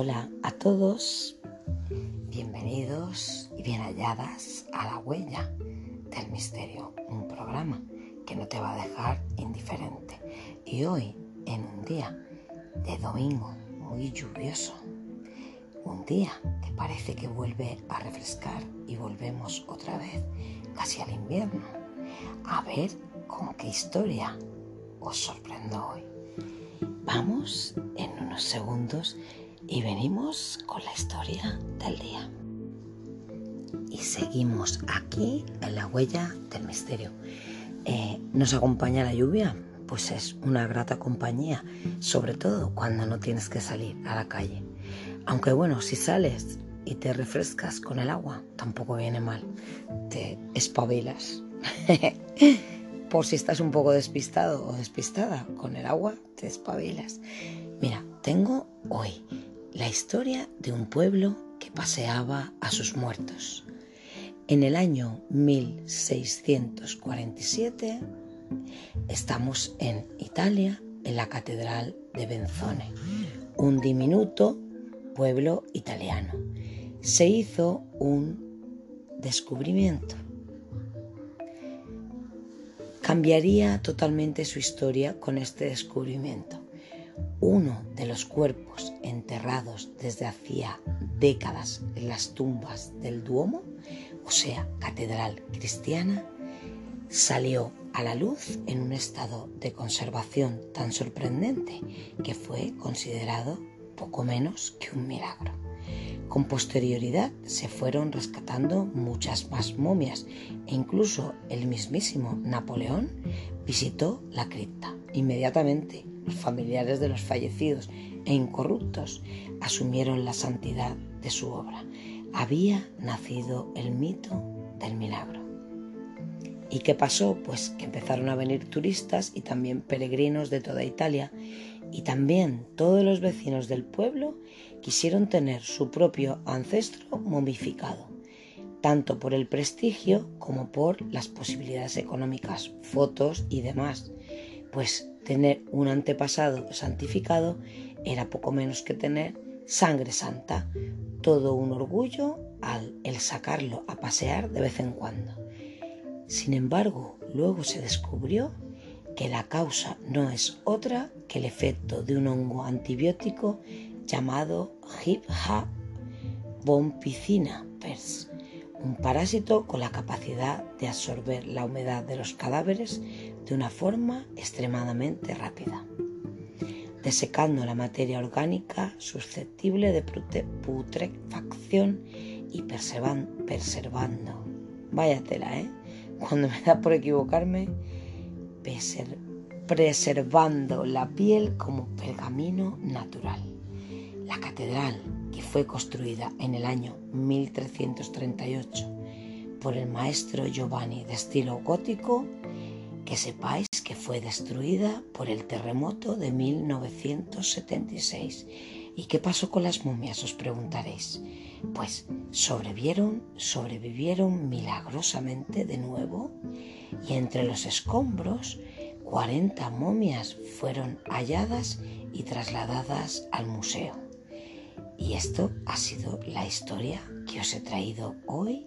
Hola a todos, bienvenidos y bien halladas a La Huella del Misterio, un programa que no te va a dejar indiferente. Y hoy, en un día de domingo muy lluvioso, un día que parece que vuelve a refrescar y volvemos otra vez casi al invierno, a ver con qué historia os sorprendo hoy. Vamos en unos segundos y venimos con la historia del día. Y seguimos aquí en la huella del misterio. Eh, ¿Nos acompaña la lluvia? Pues es una grata compañía, sobre todo cuando no tienes que salir a la calle. Aunque bueno, si sales y te refrescas con el agua, tampoco viene mal. Te espabilas. Por si estás un poco despistado o despistada con el agua, te espabilas. Mira, tengo hoy la historia de un pueblo que paseaba a sus muertos. En el año 1647 estamos en Italia, en la Catedral de Benzone, un diminuto pueblo italiano. Se hizo un descubrimiento. Cambiaría totalmente su historia con este descubrimiento uno de los cuerpos enterrados desde hacía décadas en las tumbas del Duomo, o sea, catedral cristiana, salió a la luz en un estado de conservación tan sorprendente que fue considerado poco menos que un milagro. Con posterioridad se fueron rescatando muchas más momias e incluso el mismísimo Napoleón visitó la cripta. Inmediatamente familiares de los fallecidos e incorruptos asumieron la santidad de su obra. Había nacido el mito del milagro. ¿Y qué pasó? Pues que empezaron a venir turistas y también peregrinos de toda Italia y también todos los vecinos del pueblo quisieron tener su propio ancestro momificado, tanto por el prestigio como por las posibilidades económicas, fotos y demás, pues tener un antepasado santificado era poco menos que tener sangre santa, todo un orgullo al el sacarlo a pasear de vez en cuando. Sin embargo, luego se descubrió que la causa no es otra que el efecto de un hongo antibiótico llamado Hipha bompicina pers, un parásito con la capacidad de absorber la humedad de los cadáveres de una forma extremadamente rápida, desecando la materia orgánica susceptible de putrefacción y preservando. Vaya tela, ¿eh? Cuando me da por equivocarme, preservando la piel como pergamino natural. La catedral, que fue construida en el año 1338 por el maestro Giovanni de estilo gótico, que sepáis que fue destruida por el terremoto de 1976. ¿Y qué pasó con las momias? Os preguntaréis. Pues sobrevivieron, sobrevivieron milagrosamente de nuevo y entre los escombros 40 momias fueron halladas y trasladadas al museo. Y esto ha sido la historia que os he traído hoy